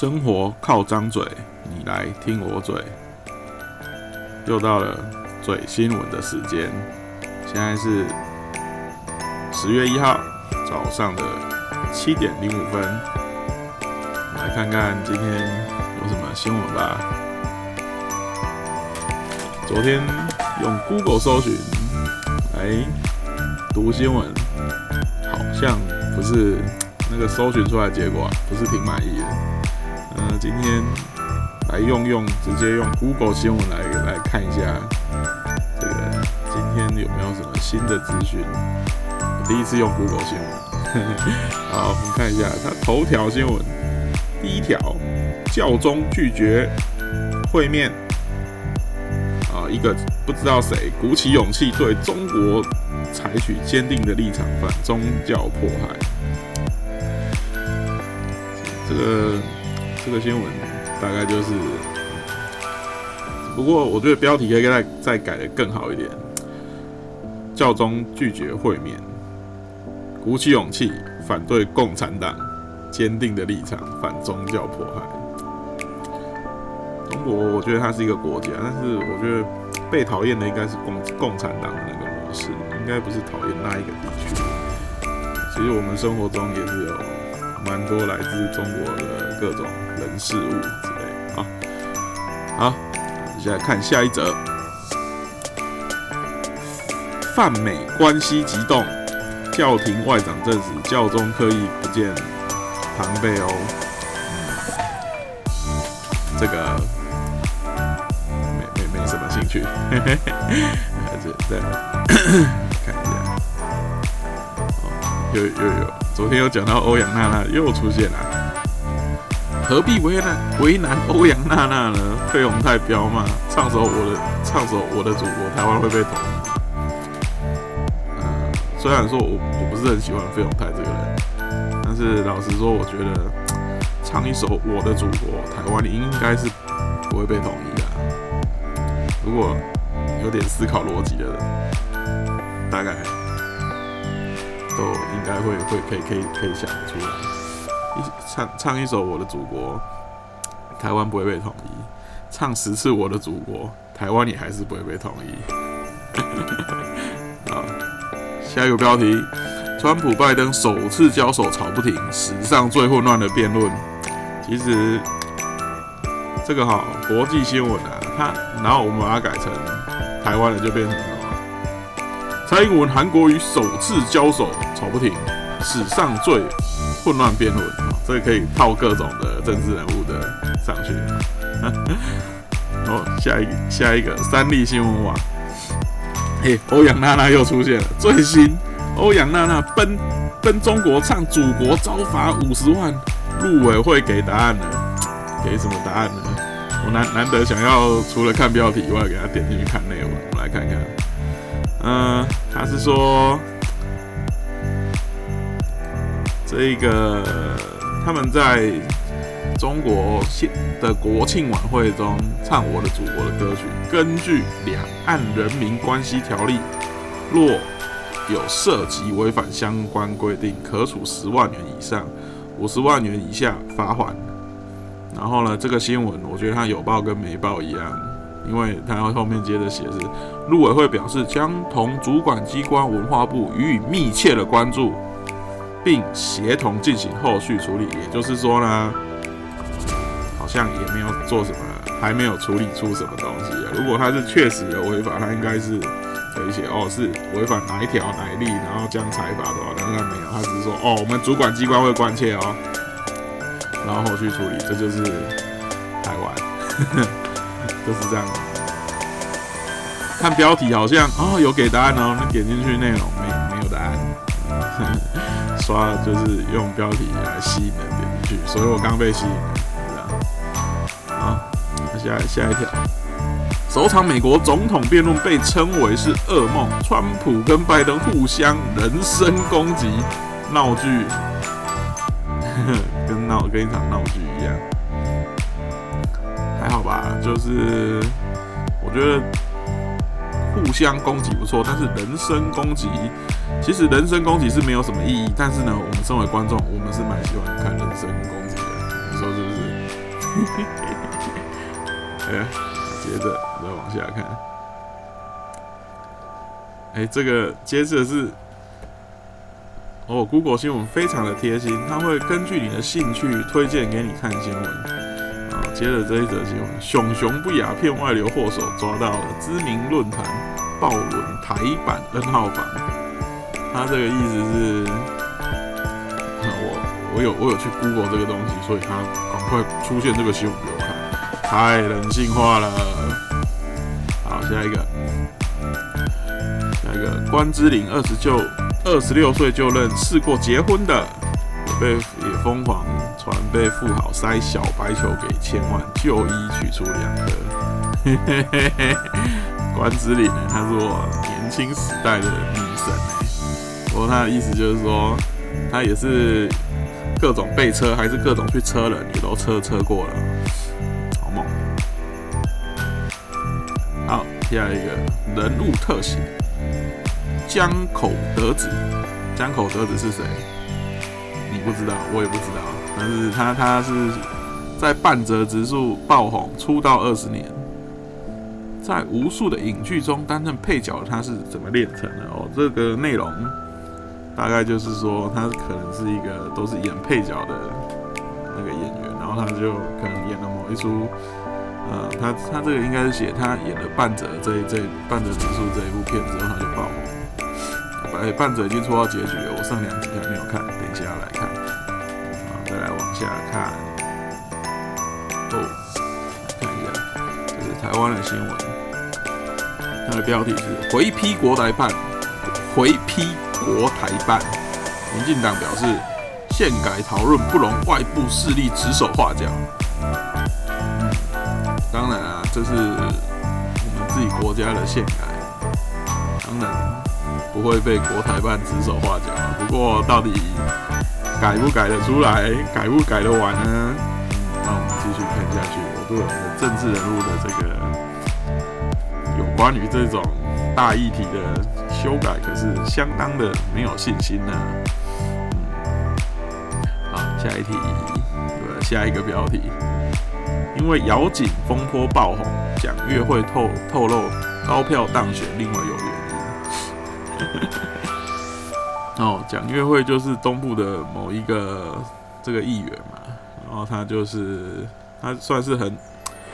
生活靠张嘴，你来听我嘴。又到了嘴新闻的时间，现在是十月一号早上的七点零五分。来看看今天有什么新闻吧。昨天用 Google 搜寻来读新闻，好像不是那个搜寻出来结果，不是挺满意的。嗯，今天来用用，直接用 Google 新闻来来看一下，这个今天有没有什么新的资讯？第一次用 Google 新闻，好，我们看一下它头条新闻。第一条，教宗拒绝会面。啊，一个不知道谁鼓起勇气对中国采取坚定的立场，反宗教迫害。这个这个新闻大概就是，不过我觉得标题可以再再改的更好一点。教宗拒绝会面，鼓起勇气反对共产党。坚定的立场，反宗教迫害。中国，我觉得它是一个国家，但是我觉得被讨厌的应该是共共产党的那个模式，应该不是讨厌那一个地区。其实我们生活中也是有蛮多来自中国的各种事物之类。好，好，接下来看下一则，泛美关系激动，教廷外长证实教宗刻意不见。庞贝欧，这个没没没什么兴趣，还是再看一下。哦，有有有，昨天有讲到欧阳娜娜又出现了，何必为难为难欧阳娜娜呢？费鸿泰彪嘛，唱首我的唱首我的祖国，台湾会被统一。嗯，虽然说我我不是很喜欢费鸿泰这个人。但是老实说，我觉得唱一首《我的祖国》，台湾应该是不会被统一的。如果有点思考逻辑的人，大概都应该会会可以可以可以想出来。唱唱一首《我的祖国》，台湾不会被统一；唱十次《我的祖国》，台湾也还是不会被统一。好，下一个标题。川普拜登首次交手吵不停，史上最混乱的辩论。其实这个哈国际新闻啊，它然后我们把它改成台湾的就变成什么？蔡英文韩国瑜首次交手吵不停，史上最混乱辩论啊。这个可以套各种的政治人物的上去。哦，下一下一个三立新闻网，嘿，欧阳娜娜又出现了最新。欧阳娜娜奔奔中国唱祖国招罚五十万，陆委会给答案了，给什么答案呢？我难难得想要除了看标题以外，给他点进去看内容，我们来看看。嗯，他是说这个他们在中国现的国庆晚会中唱我的祖国的歌曲，根据两岸人民关系条例，若有涉及违反相关规定，可处十万元以上五十万元以下罚款。然后呢，这个新闻我觉得它有报跟没报一样，因为它后面接着写是，陆委会表示将同主管机关文化部予以密切的关注，并协同进行后续处理。也就是说呢，好像也没有做什么，还没有处理出什么东西。如果他是确实有违法，他应该是。可以写哦，是违反哪一条哪一例，然后将裁罚多少？但是没有，他只是说哦，我们主管机关会关切哦，然后后续处理，这就是台湾，就是这样。看标题好像哦有给答案哦，你点进去内容没没有答案，刷就是用标题来吸引人点进去，所以我刚被吸引了，这样。好，那下下一条。首场美国总统辩论被称为是噩梦，川普跟拜登互相人身攻击，闹剧，跟闹跟一场闹剧一样，还好吧？就是我觉得互相攻击不错，但是人身攻击，其实人身攻击是没有什么意义。但是呢，我们身为观众，我们是蛮喜欢看人身攻击的，你说是不是？呃，接着再往下看。哎，这个接着是哦，Google 新闻非常的贴心，它会根据你的兴趣推荐给你看新闻。接着这一则新闻，熊熊不雅骗外流祸首抓到了，知名论坛暴论台版 N 号房。他这个意思是，我我有我有去 Google 这个东西，所以他赶快出现这个新闻给我看，太人性化了。好，下一个。下一个关之琳二十就二十六岁就认试过结婚的，也被也疯狂被富豪塞小白球给千万就医取出两颗。关之琳呢，她是我年轻时代的女神不过她的意思就是说，她也是各种被车还是各种去车人也都车车过了，好猛。好，下一个人物特写。江口德子，江口德子是谁？你不知道，我也不知道。但是他他是在半泽直树爆红出道二十年，在无数的影剧中担任配角。他是怎么练成的？哦，这个内容大概就是说，他可能是一个都是演配角的那个演员，然后他就可能演了某一出，呃，他他这个应该是写他演了半泽这这半泽直树这一部片之后，他就爆红。哎，半泽已经出到结局了，我剩两集还没有看，等一下要来看。来往下看。哦，看一下，这是台湾的新闻，它的标题是“回批国台办”，回批国台办。民进党表示，宪改讨论不容外部势力指手画脚。当然啊，这是我们自己国家的宪改，当然。不会被国台办指手画脚！不过到底改不改得出来，改不改得完呢？那我们继续看下去。我对我们的政治人物的这个有关于这种大议题的修改，可是相当的没有信心呢。好，下一题，下一个标题，因为姚景风波爆红，蒋月会透透露高票当选，另外有原因。哦，蒋月会就是东部的某一个这个议员嘛，然后他就是他算是很，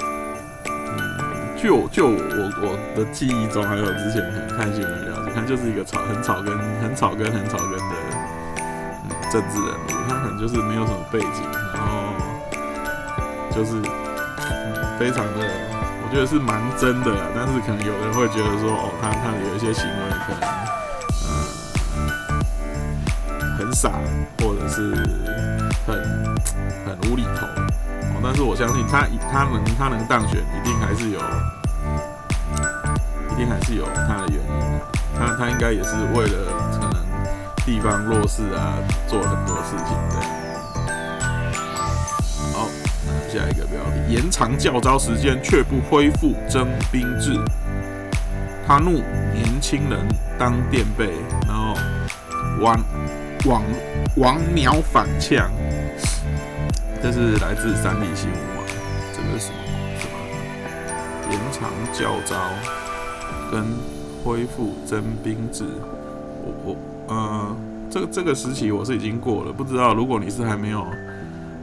嗯，就就我我的记忆中，还有之前可能看新闻了解，他就是一个草很草根、很草根、很草根的嗯政治人物，他可能就是没有什么背景，然后就是非常的，我觉得是蛮真的啦，但是可能有人会觉得说，哦，他他有一些行为可能。很傻，或者是很很无厘头，但是我相信他他能他能当选，一定还是有，一定还是有他的原因。他他应该也是为了可能地方弱势啊，做很多事情的。好，那下一个标题：延长教招时间却不恢复征兵制。他怒年轻人当垫背，然后玩。王王鸟反呛，这是来自三立新闻网。这个什么什么延长教招跟恢复征兵制？我我呃，这个这个时期我是已经过了，不知道如果你是还没有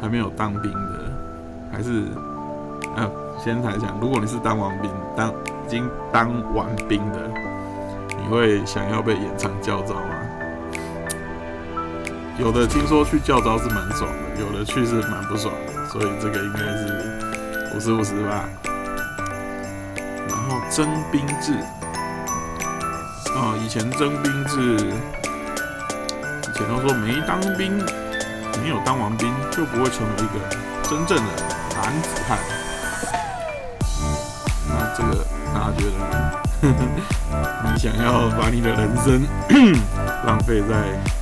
还没有当兵的，还是呃先来讲，如果你是当完兵当已经当完兵的，你会想要被延长教招吗？有的听说去教招是蛮爽的，有的去是蛮不爽的，所以这个应该是五十五十吧。然后征兵制，啊，以前征兵制，以前都说没当兵，没有当完兵就不会成为一个真正的男子汉。那这个大家觉得呢？你想要把你的人生 浪费在？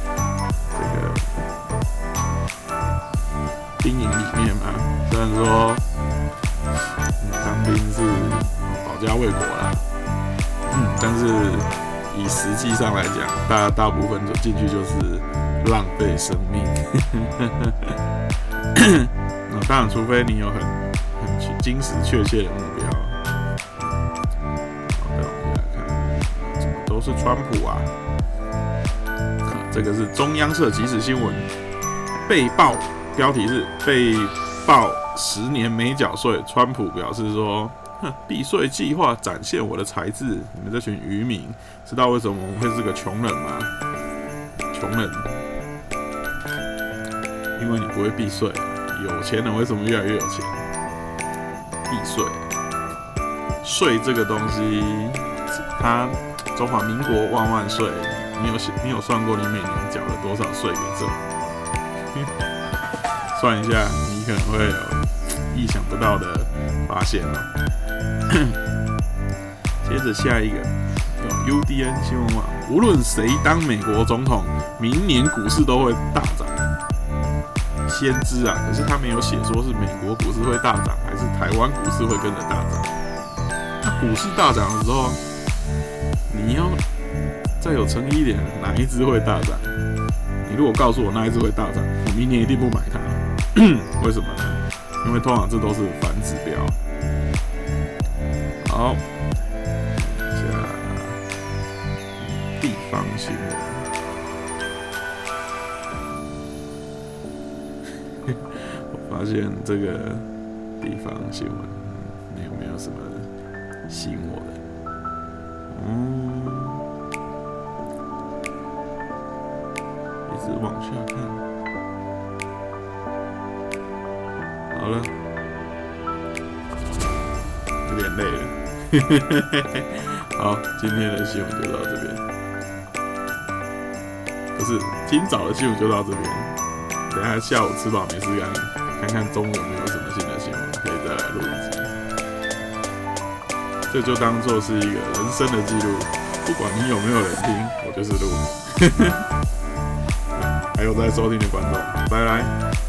兵营里面嘛，虽然说当兵是保家卫国啦，嗯，但是以实际上来讲，大大部分就进去就是浪费生命。那当然，除非你有很金石确切的目标。好的，我们来看，怎么都是川普啊？这个是中央社即时新闻，被曝标题是被曝十年没缴税，川普表示说，哼，避税计划展现我的才智。你们这群渔民，知道为什么我们会是个穷人吗？穷人，因为你不会避税。有钱人为什么越来越有钱？避税，税这个东西，它中华民国万万岁！你有你有算过你每年缴了多少税给政府？算一下，你可能会有意想不到的发现哦。接着下一个，UDN 新闻网，无论谁当美国总统，明年股市都会大涨。先知啊，可是他没有写说是美国股市会大涨，还是台湾股市会跟着大涨。那股市大涨的时候，你要再有诚意一点，哪一只会大涨？你如果告诉我哪一只会大涨，我明年一定不买它。为什么呢？因为通常这都是反指标。好，下地方新闻。我发现这个地方新闻，你有没有什么吸引我的？嗯，一直往下看，好了，有点累了。好，今天的新闻就到这边，不是今早的新闻就到这边，等下下午吃饱没事干。看看中午有没有什么新的新闻，可以再来录一集。这就当做是一个人生的记录，不管你有没有人听，我就是录。还有在收听的观众，拜拜。